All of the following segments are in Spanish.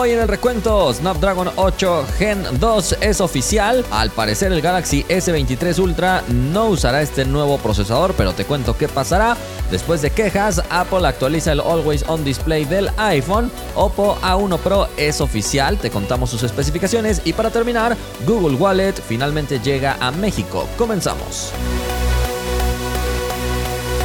Hoy en el recuento, Snapdragon 8 Gen 2 es oficial. Al parecer el Galaxy S23 Ultra no usará este nuevo procesador, pero te cuento qué pasará. Después de quejas, Apple actualiza el Always On Display del iPhone. Oppo A1 Pro es oficial, te contamos sus especificaciones. Y para terminar, Google Wallet finalmente llega a México. Comenzamos.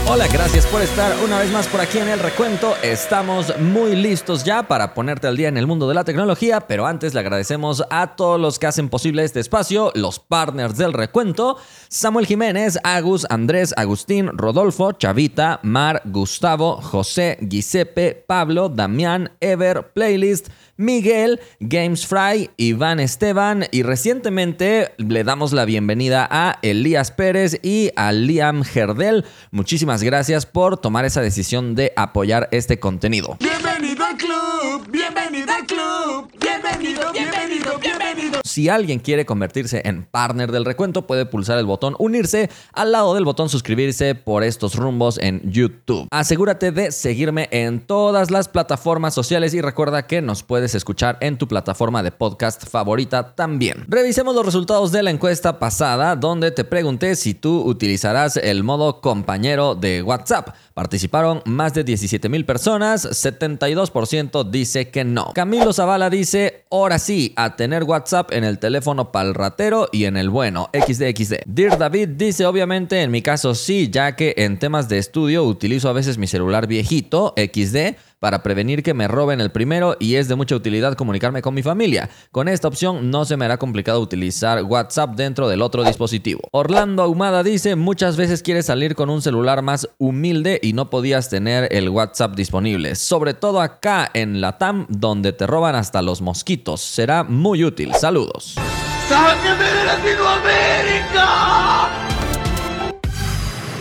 Hola, gracias por estar una vez más por aquí en el recuento. Estamos muy listos ya para ponerte al día en el mundo de la tecnología, pero antes le agradecemos a todos los que hacen posible este espacio, los partners del recuento, Samuel Jiménez, Agus, Andrés, Agustín, Rodolfo, Chavita, Mar, Gustavo, José, Giuseppe, Pablo, Damián, Ever, Playlist, Miguel, Games Fry, Iván Esteban y recientemente le damos la bienvenida a Elías Pérez y a Liam Gerdel. Muchísimas gracias por tomar esa decisión de apoyar este contenido. Bienvenido al club, bienvenido al club, bienvenido, bienvenido, bienvenido. Si alguien quiere convertirse en partner del recuento, puede pulsar el botón unirse al lado del botón suscribirse por estos rumbos en YouTube. Asegúrate de seguirme en todas las plataformas sociales y recuerda que nos puedes escuchar en tu plataforma de podcast favorita también. Revisemos los resultados de la encuesta pasada donde te pregunté si tú utilizarás el modo compañero de WhatsApp. Participaron más de 17 mil personas, 72% dice que no. Camilo Zavala dice, ahora sí, a tener WhatsApp en el teléfono pal ratero y en el bueno, XDXD. Dear David dice, obviamente en mi caso sí, ya que en temas de estudio utilizo a veces mi celular viejito, XD, para prevenir que me roben el primero y es de mucha utilidad comunicarme con mi familia. Con esta opción no se me hará complicado utilizar WhatsApp dentro del otro dispositivo. Orlando Ahumada dice, muchas veces quieres salir con un celular más humilde y no podías tener el WhatsApp disponible, sobre todo acá en la TAM donde te roban hasta los mosquitos. Será muy útil. Saludos. ¡Sáquenme de Latinoamérica!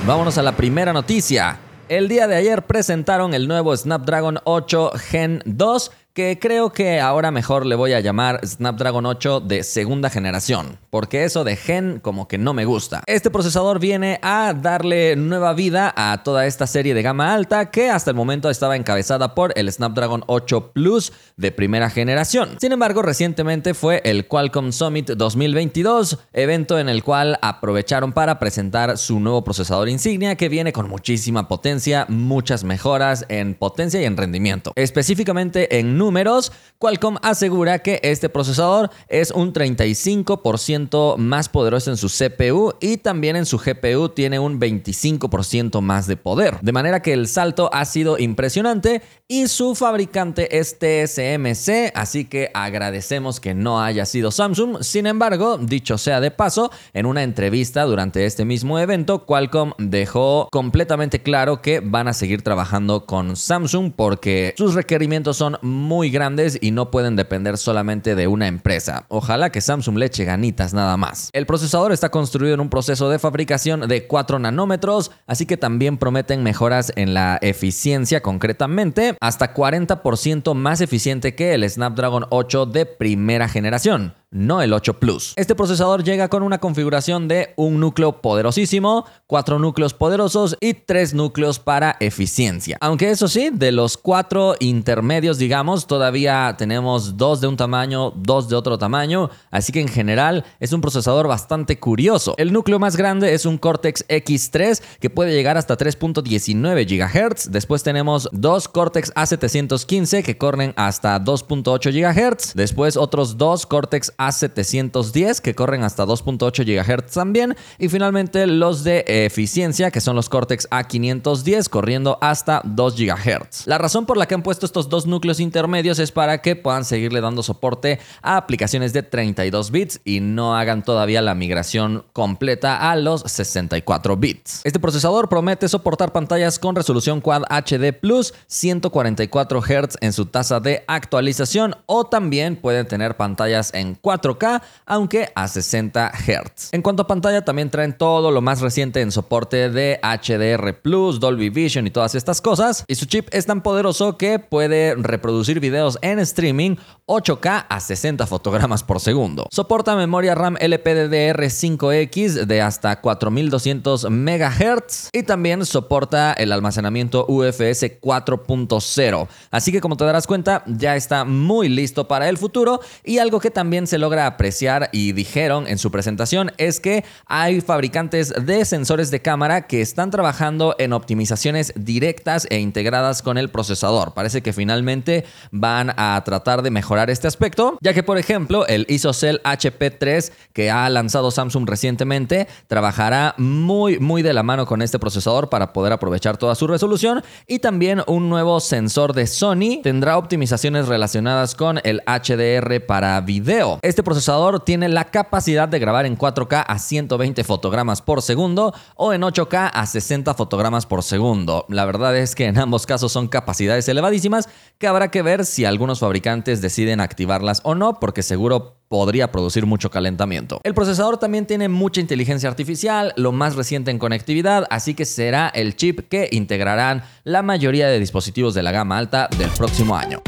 Vámonos a la primera noticia. El día de ayer presentaron el nuevo Snapdragon 8 Gen 2 que creo que ahora mejor le voy a llamar Snapdragon 8 de segunda generación, porque eso de gen como que no me gusta. Este procesador viene a darle nueva vida a toda esta serie de gama alta que hasta el momento estaba encabezada por el Snapdragon 8 Plus de primera generación. Sin embargo, recientemente fue el Qualcomm Summit 2022, evento en el cual aprovecharon para presentar su nuevo procesador insignia que viene con muchísima potencia, muchas mejoras en potencia y en rendimiento. Específicamente en números, Qualcomm asegura que este procesador es un 35% más poderoso en su CPU y también en su GPU tiene un 25% más de poder. De manera que el salto ha sido impresionante y su fabricante es TSMC, así que agradecemos que no haya sido Samsung. Sin embargo, dicho sea de paso, en una entrevista durante este mismo evento, Qualcomm dejó completamente claro que van a seguir trabajando con Samsung porque sus requerimientos son muy muy grandes y no pueden depender solamente de una empresa. Ojalá que Samsung le eche ganitas nada más. El procesador está construido en un proceso de fabricación de 4 nanómetros, así que también prometen mejoras en la eficiencia concretamente, hasta 40% más eficiente que el Snapdragon 8 de primera generación no el 8 Plus. Este procesador llega con una configuración de un núcleo poderosísimo, cuatro núcleos poderosos y tres núcleos para eficiencia. Aunque eso sí, de los cuatro intermedios, digamos, todavía tenemos dos de un tamaño, dos de otro tamaño, así que en general es un procesador bastante curioso. El núcleo más grande es un Cortex X3 que puede llegar hasta 3.19 GHz. Después tenemos dos Cortex A715 que corren hasta 2.8 GHz. Después otros dos Cortex a710 que corren hasta 2.8 GHz también. Y finalmente los de eficiencia que son los Cortex A510 corriendo hasta 2 GHz. La razón por la que han puesto estos dos núcleos intermedios es para que puedan seguirle dando soporte a aplicaciones de 32 bits y no hagan todavía la migración completa a los 64 bits. Este procesador promete soportar pantallas con resolución Quad HD Plus 144 Hz en su tasa de actualización o también pueden tener pantallas en 4 4K, aunque a 60 Hz. En cuanto a pantalla, también traen todo lo más reciente en soporte de HDR Dolby Vision y todas estas cosas. Y su chip es tan poderoso que puede reproducir videos en streaming 8K a 60 fotogramas por segundo. Soporta memoria RAM LPDDR5X de hasta 4200 MHz y también soporta el almacenamiento UFS 4.0. Así que como te darás cuenta, ya está muy listo para el futuro y algo que también se logra apreciar y dijeron en su presentación es que hay fabricantes de sensores de cámara que están trabajando en optimizaciones directas e integradas con el procesador. Parece que finalmente van a tratar de mejorar este aspecto, ya que por ejemplo el ISOCELL HP3 que ha lanzado Samsung recientemente trabajará muy muy de la mano con este procesador para poder aprovechar toda su resolución y también un nuevo sensor de Sony tendrá optimizaciones relacionadas con el HDR para video. Este procesador tiene la capacidad de grabar en 4K a 120 fotogramas por segundo o en 8K a 60 fotogramas por segundo. La verdad es que en ambos casos son capacidades elevadísimas que habrá que ver si algunos fabricantes deciden activarlas o no porque seguro podría producir mucho calentamiento. El procesador también tiene mucha inteligencia artificial, lo más reciente en conectividad, así que será el chip que integrarán la mayoría de dispositivos de la gama alta del próximo año.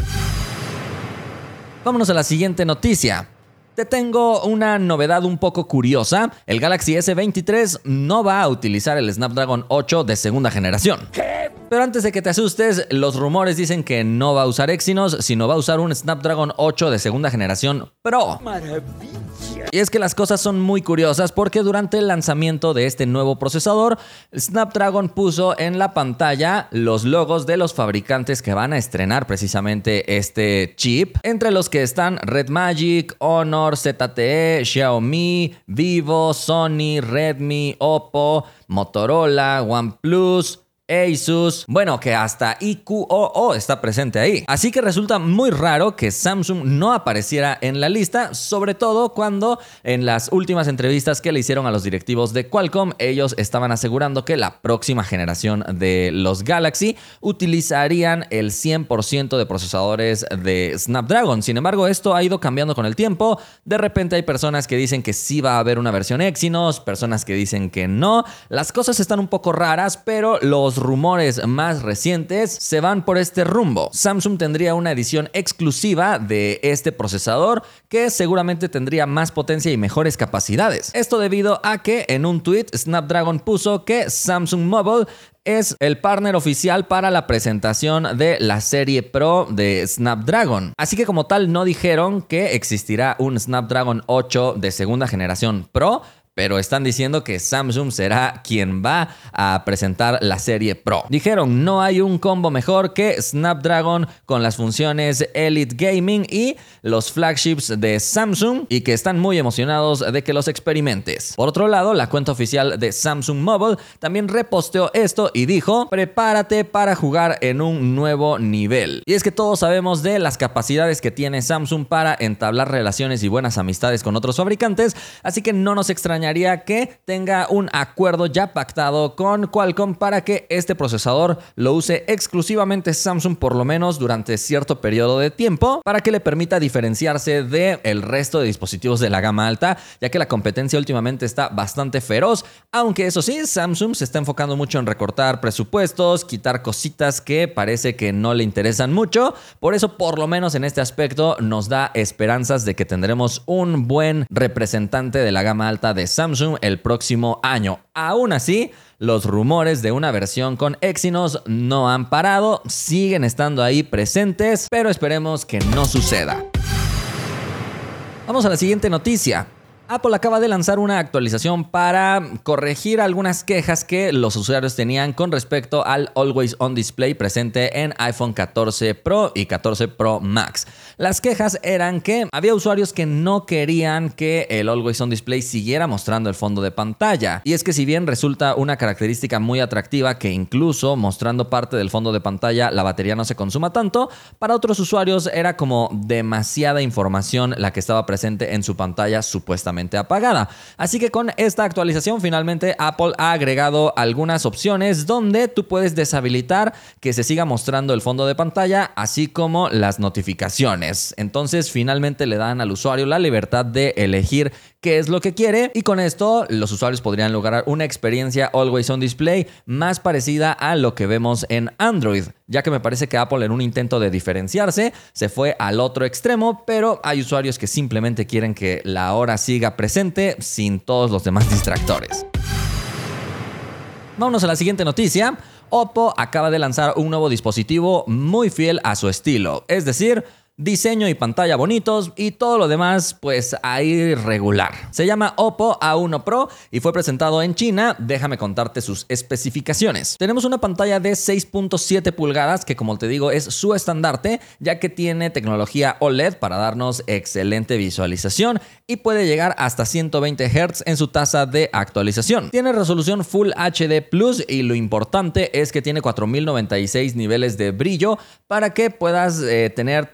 Vámonos a la siguiente noticia. Te tengo una novedad un poco curiosa. El Galaxy S23 no va a utilizar el Snapdragon 8 de segunda generación. Pero antes de que te asustes, los rumores dicen que no va a usar Exynos, sino va a usar un Snapdragon 8 de segunda generación Pro. Y es que las cosas son muy curiosas porque durante el lanzamiento de este nuevo procesador, Snapdragon puso en la pantalla los logos de los fabricantes que van a estrenar precisamente este chip, entre los que están Red Magic, Honor, ZTE, Xiaomi, Vivo, Sony, Redmi, Oppo, Motorola, OnePlus, Asus, bueno, que hasta IQOO está presente ahí. Así que resulta muy raro que Samsung no apareciera en la lista, sobre todo cuando en las últimas entrevistas que le hicieron a los directivos de Qualcomm, ellos estaban asegurando que la próxima generación de los Galaxy utilizarían el 100% de procesadores de Snapdragon. Sin embargo, esto ha ido cambiando con el tiempo. De repente hay personas que dicen que sí va a haber una versión Exynos, personas que dicen que no. Las cosas están un poco raras, pero rumores más recientes se van por este rumbo. Samsung tendría una edición exclusiva de este procesador que seguramente tendría más potencia y mejores capacidades. Esto debido a que en un tweet Snapdragon puso que Samsung Mobile es el partner oficial para la presentación de la serie Pro de Snapdragon. Así que como tal no dijeron que existirá un Snapdragon 8 de segunda generación Pro, pero están diciendo que Samsung será quien va a presentar la serie Pro. Dijeron, no hay un combo mejor que Snapdragon con las funciones Elite Gaming y los flagships de Samsung y que están muy emocionados de que los experimentes. Por otro lado, la cuenta oficial de Samsung Mobile también reposteó esto y dijo, prepárate para jugar en un nuevo nivel. Y es que todos sabemos de las capacidades que tiene Samsung para entablar relaciones y buenas amistades con otros fabricantes, así que no nos extraña que tenga un acuerdo ya pactado con Qualcomm para que este procesador lo use exclusivamente Samsung por lo menos durante cierto periodo de tiempo para que le permita diferenciarse del el resto de dispositivos de la gama alta, ya que la competencia últimamente está bastante feroz, aunque eso sí, Samsung se está enfocando mucho en recortar presupuestos, quitar cositas que parece que no le interesan mucho, por eso por lo menos en este aspecto nos da esperanzas de que tendremos un buen representante de la gama alta de Samsung el próximo año. Aún así, los rumores de una versión con Exynos no han parado, siguen estando ahí presentes, pero esperemos que no suceda. Vamos a la siguiente noticia. Apple acaba de lanzar una actualización para corregir algunas quejas que los usuarios tenían con respecto al Always On Display presente en iPhone 14 Pro y 14 Pro Max. Las quejas eran que había usuarios que no querían que el Always On Display siguiera mostrando el fondo de pantalla. Y es que si bien resulta una característica muy atractiva que incluso mostrando parte del fondo de pantalla la batería no se consuma tanto, para otros usuarios era como demasiada información la que estaba presente en su pantalla supuestamente apagada. Así que con esta actualización finalmente Apple ha agregado algunas opciones donde tú puedes deshabilitar que se siga mostrando el fondo de pantalla, así como las notificaciones. Entonces finalmente le dan al usuario la libertad de elegir qué es lo que quiere y con esto los usuarios podrían lograr una experiencia always on display más parecida a lo que vemos en Android, ya que me parece que Apple en un intento de diferenciarse se fue al otro extremo, pero hay usuarios que simplemente quieren que la hora siga presente sin todos los demás distractores. Vámonos a la siguiente noticia. Oppo acaba de lanzar un nuevo dispositivo muy fiel a su estilo, es decir, diseño y pantalla bonitos y todo lo demás pues ahí regular. Se llama Oppo A1 Pro y fue presentado en China. Déjame contarte sus especificaciones. Tenemos una pantalla de 6.7 pulgadas que como te digo es su estandarte ya que tiene tecnología OLED para darnos excelente visualización y puede llegar hasta 120 Hz en su tasa de actualización. Tiene resolución Full HD Plus y lo importante es que tiene 4096 niveles de brillo para que puedas eh, tener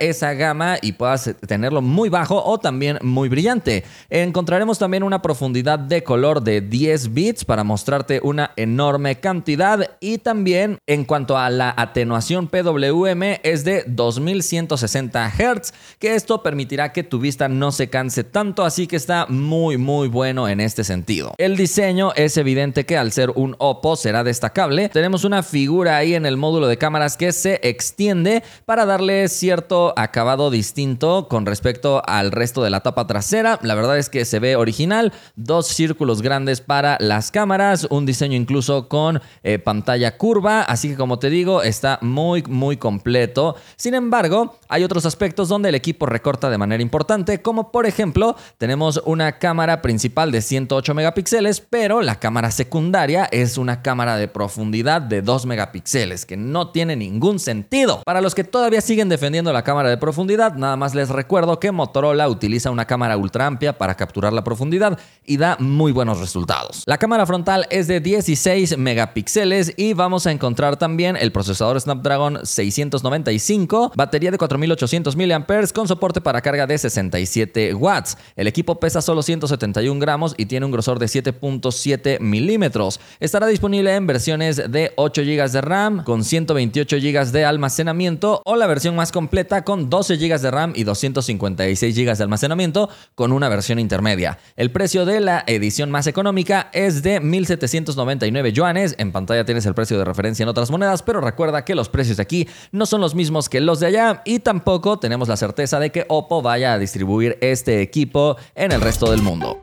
esa gama y puedas tenerlo muy bajo o también muy brillante. Encontraremos también una profundidad de color de 10 bits para mostrarte una enorme cantidad y también en cuanto a la atenuación PWM es de 2160 Hz, que esto permitirá que tu vista no se canse tanto, así que está muy muy bueno en este sentido. El diseño es evidente que al ser un Oppo será destacable. Tenemos una figura ahí en el módulo de cámaras que se extiende para darle cierto acabado distinto con respecto al resto de la tapa trasera. La verdad es que se ve original. Dos círculos grandes para las cámaras, un diseño incluso con eh, pantalla curva. Así que como te digo, está muy, muy completo. Sin embargo, hay otros aspectos donde el equipo recorta de manera importante, como por ejemplo, tenemos una cámara principal de 108 megapíxeles, pero la cámara secundaria es una cámara de profundidad de 2 megapíxeles, que no tiene ningún sentido. Para los que todavía siguen defendiendo la cámara de profundidad, nada más les recuerdo que Motorola utiliza una cámara ultra amplia para capturar la profundidad y da muy buenos resultados. La cámara frontal es de 16 megapíxeles y vamos a encontrar también el procesador Snapdragon 695, batería de 4800 mAh con soporte para carga de 67 watts. El equipo pesa solo 171 gramos y tiene un grosor de 7.7 milímetros. Estará disponible en versiones de 8 GB de RAM con 128 GB de almacenamiento o la versión más completa con 12 GB de RAM y 256 GB de almacenamiento con una versión intermedia. El precio de la edición más económica es de 1.799 yuanes. En pantalla tienes el precio de referencia en otras monedas, pero recuerda que los precios de aquí no son los mismos que los de allá y tampoco tenemos la certeza de que Oppo vaya a distribuir este equipo en el resto del mundo.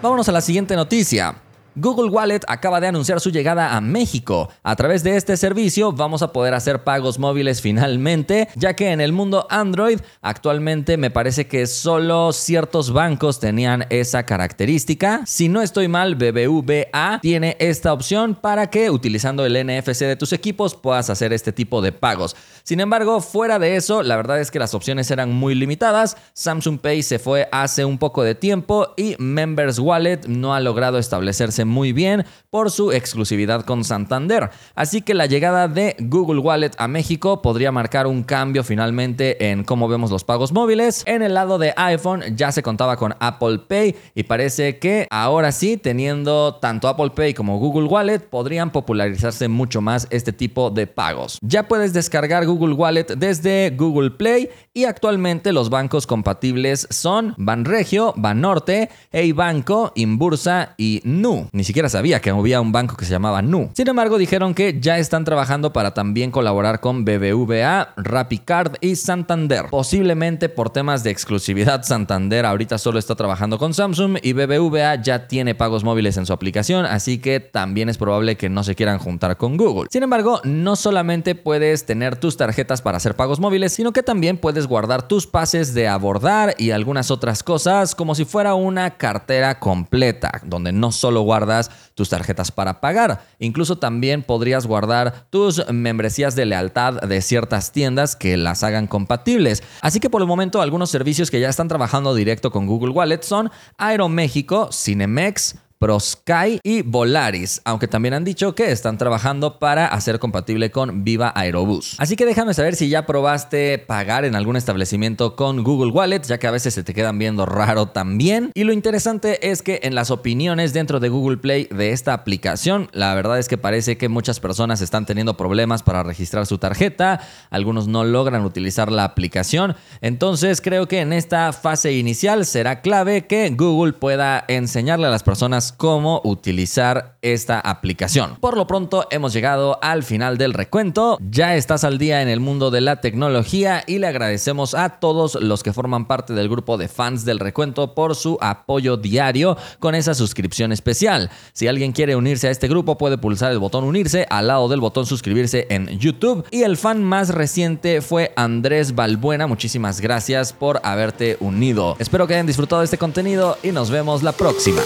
Vámonos a la siguiente noticia. Google Wallet acaba de anunciar su llegada a México. A través de este servicio vamos a poder hacer pagos móviles finalmente, ya que en el mundo Android actualmente me parece que solo ciertos bancos tenían esa característica. Si no estoy mal, BBVA tiene esta opción para que utilizando el NFC de tus equipos puedas hacer este tipo de pagos. Sin embargo, fuera de eso, la verdad es que las opciones eran muy limitadas. Samsung Pay se fue hace un poco de tiempo y Members Wallet no ha logrado establecerse muy bien por su exclusividad con Santander. Así que la llegada de Google Wallet a México podría marcar un cambio finalmente en cómo vemos los pagos móviles. En el lado de iPhone ya se contaba con Apple Pay y parece que ahora sí, teniendo tanto Apple Pay como Google Wallet, podrían popularizarse mucho más este tipo de pagos. Ya puedes descargar Google Wallet desde Google Play y actualmente los bancos compatibles son Banregio, Banorte, Eibanco, Inbursa y Nu. Ni siquiera sabía que había un banco que se llamaba Nu. Sin embargo, dijeron que ya están trabajando para también colaborar con BBVA, RappiCard y Santander. Posiblemente por temas de exclusividad, Santander ahorita solo está trabajando con Samsung y BBVA ya tiene pagos móviles en su aplicación, así que también es probable que no se quieran juntar con Google. Sin embargo, no solamente puedes tener tus tarjetas para hacer pagos móviles, sino que también puedes guardar tus pases de abordar y algunas otras cosas como si fuera una cartera completa, donde no solo guardas tus tarjetas para pagar, incluso también podrías guardar tus membresías de lealtad de ciertas tiendas que las hagan compatibles. Así que por el momento algunos servicios que ya están trabajando directo con Google Wallet son Aeroméxico, Cinemex, ProSky y Volaris, aunque también han dicho que están trabajando para hacer compatible con Viva Aerobús. Así que déjame saber si ya probaste pagar en algún establecimiento con Google Wallet, ya que a veces se te quedan viendo raro también. Y lo interesante es que en las opiniones dentro de Google Play de esta aplicación, la verdad es que parece que muchas personas están teniendo problemas para registrar su tarjeta, algunos no logran utilizar la aplicación, entonces creo que en esta fase inicial será clave que Google pueda enseñarle a las personas cómo utilizar esta aplicación. Por lo pronto hemos llegado al final del recuento, ya estás al día en el mundo de la tecnología y le agradecemos a todos los que forman parte del grupo de fans del recuento por su apoyo diario con esa suscripción especial. Si alguien quiere unirse a este grupo puede pulsar el botón unirse al lado del botón suscribirse en YouTube y el fan más reciente fue Andrés Balbuena. Muchísimas gracias por haberte unido. Espero que hayan disfrutado de este contenido y nos vemos la próxima.